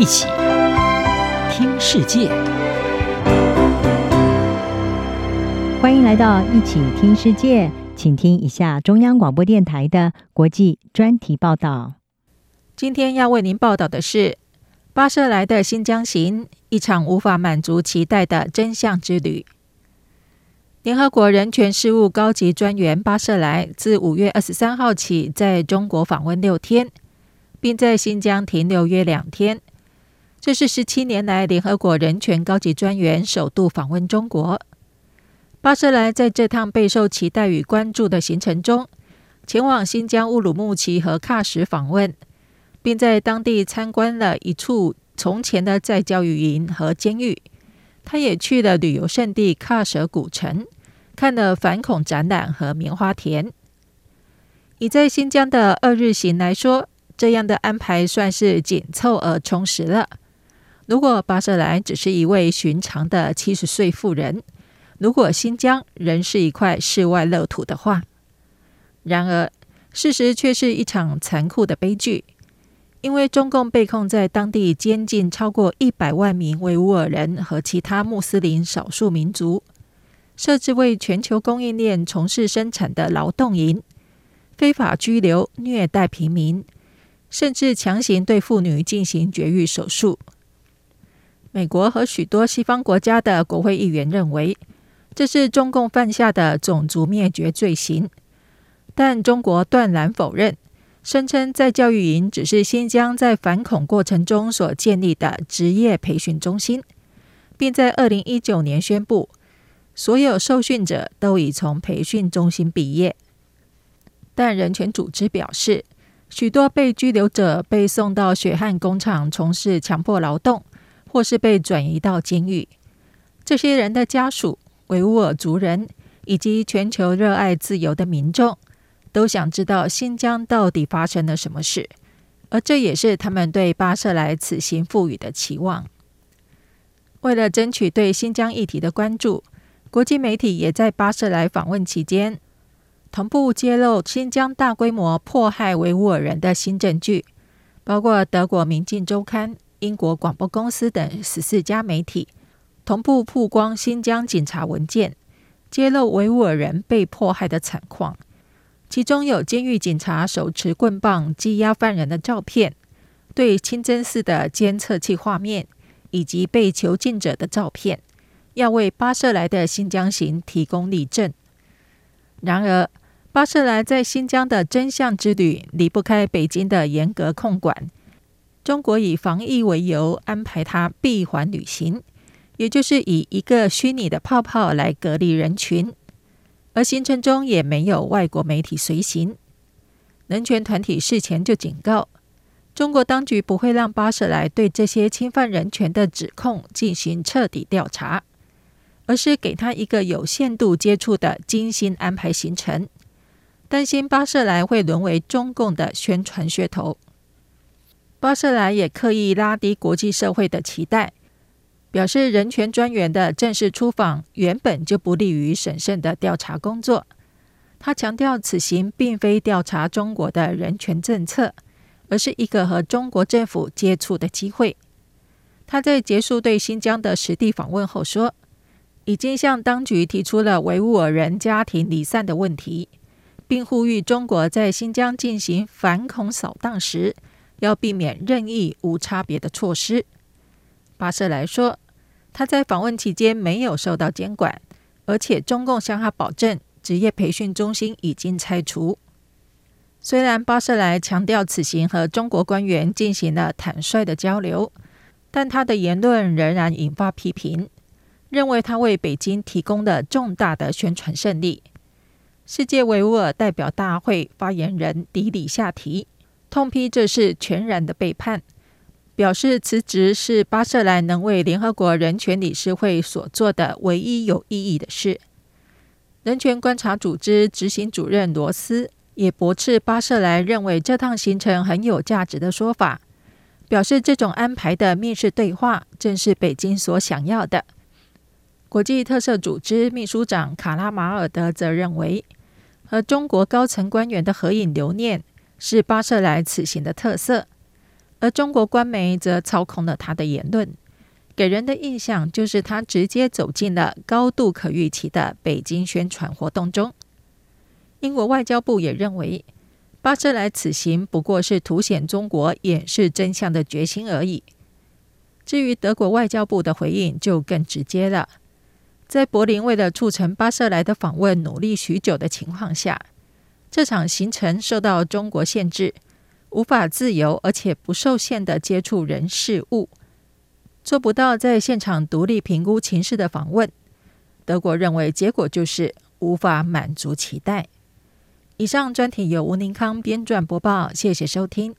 一起听世界，欢迎来到一起听世界，请听一下中央广播电台的国际专题报道。今天要为您报道的是巴舍莱的新疆行，一场无法满足期待的真相之旅。联合国人权事务高级专员巴舍莱自五月二十三号起在中国访问六天，并在新疆停留约两天。这是十七年来联合国人权高级专员首度访问中国。巴舍莱在这趟备受期待与关注的行程中，前往新疆乌鲁木齐和喀什访问，并在当地参观了一处从前的再教育营和监狱。他也去了旅游胜地喀什古城，看了反恐展览和棉花田。以在新疆的二日行来说，这样的安排算是紧凑而充实了。如果巴舍莱只是一位寻常的七十岁妇人，如果新疆仍是一块世外乐土的话，然而事实却是一场残酷的悲剧。因为中共被控在当地监禁超过一百万名维吾尔人和其他穆斯林少数民族，设置为全球供应链从事生产的劳动营，非法拘留、虐待平民，甚至强行对妇女进行绝育手术。美国和许多西方国家的国会议员认为，这是中共犯下的种族灭绝罪行，但中国断然否认。声称在教育营只是新疆在反恐过程中所建立的职业培训中心，并在二零一九年宣布，所有受训者都已从培训中心毕业。但人权组织表示，许多被拘留者被送到血汗工厂从事强迫劳动，或是被转移到监狱。这些人的家属、维吾尔族人以及全球热爱自由的民众。都想知道新疆到底发生了什么事，而这也是他们对巴舍莱此行赋予的期望。为了争取对新疆议题的关注，国际媒体也在巴舍莱访问期间同步揭露新疆大规模迫害维吾尔人的新证据，包括德国《明镜周刊》、英国广播公司等十四家媒体同步曝光新疆警察文件，揭露维吾尔人被迫害的惨况。其中有监狱警察手持棍棒羁押犯人的照片，对清真寺的监测器画面，以及被囚禁者的照片，要为巴舍莱的新疆行提供例证。然而，巴舍莱在新疆的真相之旅离不开北京的严格控管。中国以防疫为由安排他闭环旅行，也就是以一个虚拟的泡泡来隔离人群。而行程中也没有外国媒体随行。人权团体事前就警告，中国当局不会让巴舍莱对这些侵犯人权的指控进行彻底调查，而是给他一个有限度接触的精心安排行程，担心巴舍莱会沦为中共的宣传噱头。巴舍莱也刻意拉低国际社会的期待。表示，人权专员的正式出访原本就不利于审慎的调查工作。他强调，此行并非调查中国的人权政策，而是一个和中国政府接触的机会。他在结束对新疆的实地访问后说，已经向当局提出了维吾尔人家庭离散的问题，并呼吁中国在新疆进行反恐扫荡时，要避免任意无差别的措施。巴舍莱说，他在访问期间没有受到监管，而且中共向他保证，职业培训中心已经拆除。虽然巴舍莱强调此行和中国官员进行了坦率的交流，但他的言论仍然引发批评，认为他为北京提供了重大的宣传胜利。世界维吾尔代表大会发言人迪里夏提痛批这是全然的背叛。表示辞职是巴舍莱能为联合国人权理事会所做的唯一有意义的事。人权观察组织执行主任罗斯也驳斥巴舍莱认为这趟行程很有价值的说法，表示这种安排的密室对话正是北京所想要的。国际特赦组织秘书长卡拉马尔德则认为，和中国高层官员的合影留念是巴舍莱此行的特色。而中国官媒则操控了他的言论，给人的印象就是他直接走进了高度可预期的北京宣传活动中。英国外交部也认为，巴舍莱此行不过是凸显中国掩饰真相的决心而已。至于德国外交部的回应就更直接了，在柏林为了促成巴舍莱的访问努力许久的情况下，这场行程受到中国限制，无法自由而且不受限的接触人事物，做不到在现场独立评估情势的访问。德国认为结果就是无法满足期待。以上专题由吴宁康编撰播报，谢谢收听。